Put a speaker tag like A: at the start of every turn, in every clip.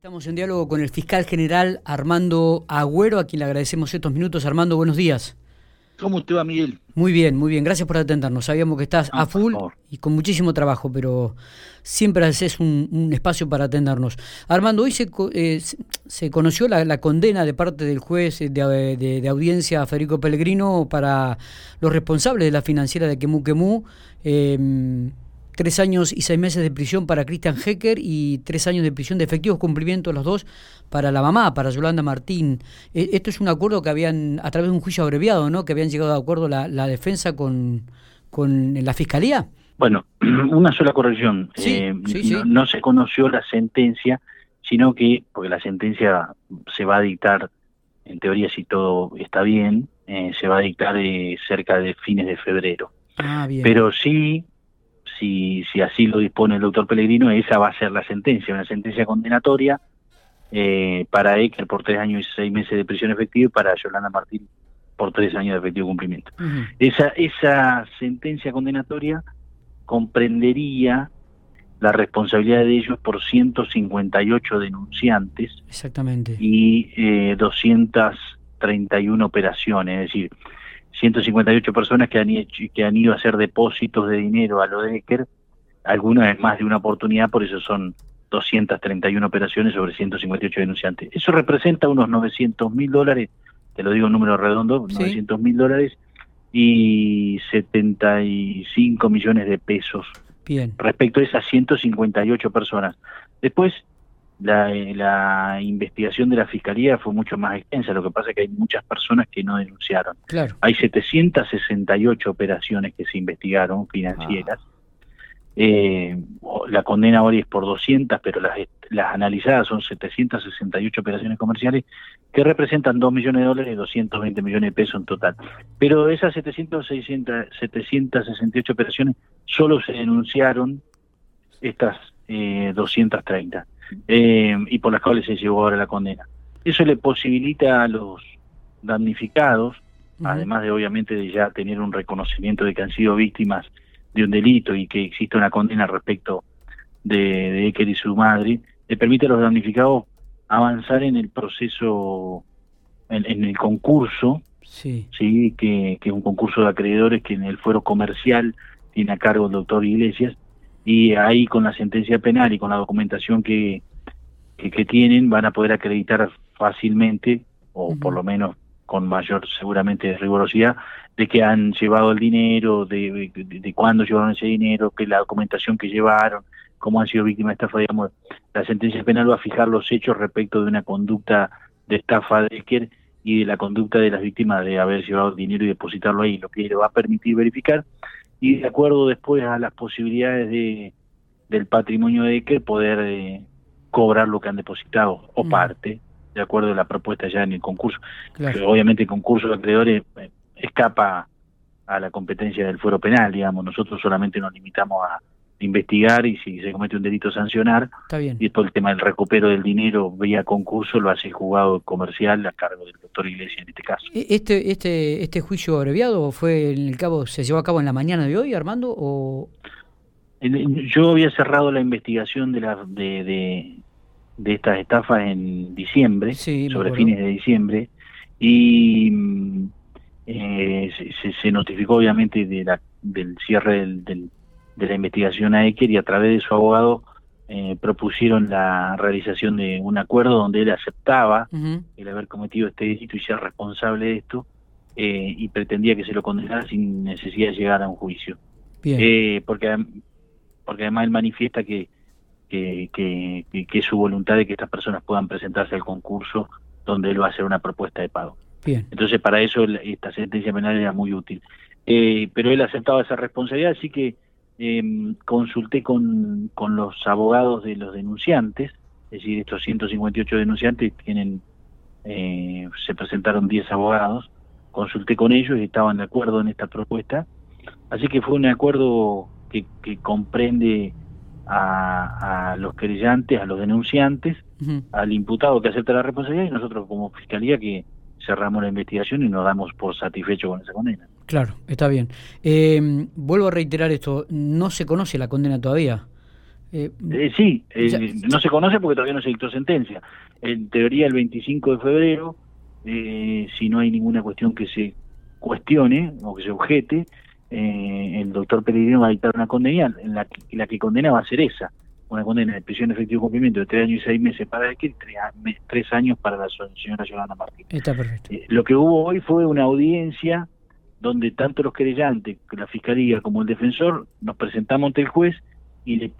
A: Estamos en diálogo con el fiscal general Armando Agüero, a quien le agradecemos estos minutos. Armando, buenos días.
B: ¿Cómo te va, Miguel?
A: Muy bien, muy bien. Gracias por atendernos. Sabíamos que estás a full y con muchísimo trabajo, pero siempre haces un, espacio para atendernos. Armando, hoy se, eh, se conoció la, condena de parte del juez de, audiencia Federico Pellegrino para los responsables de la financiera de Quemú Quemú. Eh, tres años y seis meses de prisión para Christian Hecker y tres años de prisión de efectivos cumplimiento los dos para la mamá, para Yolanda Martín. E, esto es un acuerdo que habían, a través de un juicio abreviado, ¿no? Que habían llegado a acuerdo la, defensa con, con la fiscalía.
B: Bueno, una sola corrección.
A: Eh,
B: no, se conoció la sentencia, sino que, porque la sentencia se va a dictar, en teoría si todo está bien, eh, se va a dictar eh, cerca de fines de febrero.
A: Ah, bien.
B: Pero sí si, si así lo dispone el doctor Pellegrino, esa va a ser la sentencia, una sentencia condenatoria eh, para Ecker por tres años y seis meses de prisión efectiva y para Yolanda Martín por tres años de efectivo cumplimiento. esa, esa sentencia condenatoria comprendería la responsabilidad de ellos por 158 denunciantes
A: Exactamente.
B: y eh, 231 operaciones, es decir, 158 personas que han, hecho, que han ido a hacer depósitos de dinero a lo de Ecker, algunas en más de una oportunidad, por eso son 231 operaciones sobre 158 denunciantes. Eso representa unos 900 mil dólares, te lo digo en número redondo, 900 mil dólares y 75 millones de pesos
A: Bien.
B: respecto a esas 158 personas. Después, la, la, investigación de la fiscalía fue mucho más extensa. Lo que pasa es que hay muchas personas que no denunciaron.
A: Claro.
B: Hay 768 operaciones que se investigaron financieras. Ah. Eh, la condena hoy es por 200, pero las, las analizadas son 768 operaciones comerciales que representan 2 millones de dólares y 220 millones de pesos en total. Pero de esas 700, 768 operaciones solo se denunciaron estas eh, 230 eh, y por las cuales se llevó ahora la condena. Eso le posibilita a los damnificados, además de obviamente de ya tener un reconocimiento de que han sido víctimas de un delito y que existe una condena respecto de, de Eker y su madre, le permite a los damnificados avanzar en el proceso, en, el concurso,
A: sí.
B: sí que, que es un concurso de acreedores que en el fuero comercial tiene a cargo el doctor Iglesias, y ahí con la sentencia penal y con la documentación que, que, tienen van a poder acreditar fácilmente, o por lo menos con mayor seguramente rigurosidad, de que han llevado el dinero, de, de, cuándo llevaron ese dinero, que la documentación que llevaron, cómo han sido víctimas de estafa, digamos, la sentencia penal va a fijar los hechos respecto de una conducta de estafa de Esker y de la conducta de las víctimas de haber llevado el dinero y depositarlo ahí, lo que le va a permitir verificar y de acuerdo después a las posibilidades de, del patrimonio de Eker poder eh, cobrar lo que han depositado o mm. parte de acuerdo a la propuesta ya en el concurso. obviamente el concurso de acreedores eh, escapa a la competencia del fuero penal, digamos, nosotros solamente nos limitamos a investigar y si se comete un delito sancionar.
A: Está bien.
B: Y todo el tema del recupero del dinero vía concurso lo hace el juzgado comercial a cargo del doctor Iglesias en este caso.
A: ¿E-, ¿Este este este juicio abreviado fue en el cabo se llevó a cabo en la mañana de hoy, Armando o
B: yo había cerrado la investigación de la de, de, estas estafas en diciembre, sobre fines de diciembre y mm, eh, se, se, notificó obviamente de la, del cierre del de la investigación a Eker y a través de su abogado eh, propusieron la realización de un acuerdo donde él aceptaba el haber cometido este delito y ser responsable de esto eh, y pretendía que se lo condenara sin necesidad de llegar a un juicio. Eh, porque, porque además él manifiesta que, que, que, que, es su voluntad de que estas personas puedan presentarse al concurso donde él va a hacer una propuesta de pago.
A: Bien.
B: Entonces para eso esta sentencia penal era muy útil. pero él aceptaba esa responsabilidad, así que eh, consulté con, con los abogados de los denunciantes, es decir, estos 158 denunciantes tienen, eh, se presentaron 10 abogados, consulté con ellos y estaban de acuerdo en esta propuesta, así que fue un acuerdo que, que comprende a, a, los querellantes, a los denunciantes, al imputado que acepta la responsabilidad y nosotros como fiscalía que cerramos la investigación y nos damos por satisfecho con esa condena.
A: Claro, está bien. Eh, vuelvo a reiterar esto, no se conoce la condena todavía.
B: Eh, sí, no se conoce porque todavía no se dictó sentencia. En teoría el 25 de febrero, si no hay ninguna cuestión que se cuestione o que se objete, el doctor Pellegrino va a dictar una condena en la que, la que condena va a ser esa una condena de prisión de efectivo cumplimiento de tres años y seis meses para el y tres, años para la señora Yolanda Martín.
A: Está perfecto.
B: Eh, lo que hubo hoy fue una audiencia donde tanto los querellantes, la fiscalía como el defensor, nos presentamos ante el juez y le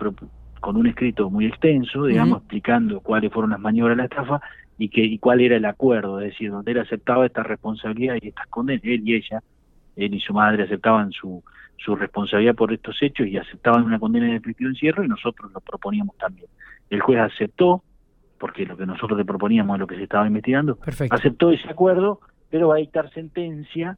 B: con un escrito muy extenso, digamos, explicando cuáles fueron las maniobras de la estafa y que y cuál era el acuerdo, es decir, donde él aceptaba esta responsabilidad y estas condenas, él y ella, él y su madre aceptaban su su responsabilidad por estos hechos y aceptaban una condena de definitivo encierro y nosotros lo proponíamos también. El juez aceptó, porque lo que nosotros le proponíamos es lo que se estaba investigando, aceptó ese acuerdo, pero va a dictar sentencia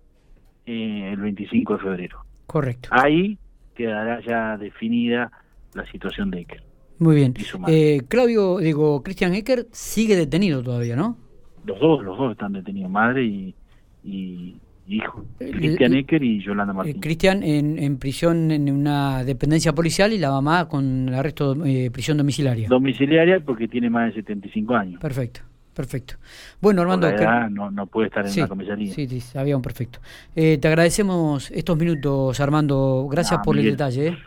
B: eh, el 25 de febrero.
A: Correcto.
B: Ahí quedará ya definida la situación de Ecker.
A: Muy bien. Eh, Claudio, digo, Cristian Ecker sigue detenido todavía, ¿no?
B: Los dos, los dos están detenidos, madre y, hijo, Cristian Ecker y Yolanda Martín.
A: Cristian en, en, prisión en una dependencia policial y la mamá con el arresto de eh, prisión domiciliaria.
B: Domiciliaria porque tiene más de 75 años.
A: Perfecto. Perfecto. Bueno, Armando.
B: no, no puede estar en la comisaría.
A: Sí, sí, había un perfecto. Eh, te agradecemos estos minutos, Armando. Gracias por el detalle. ¿eh?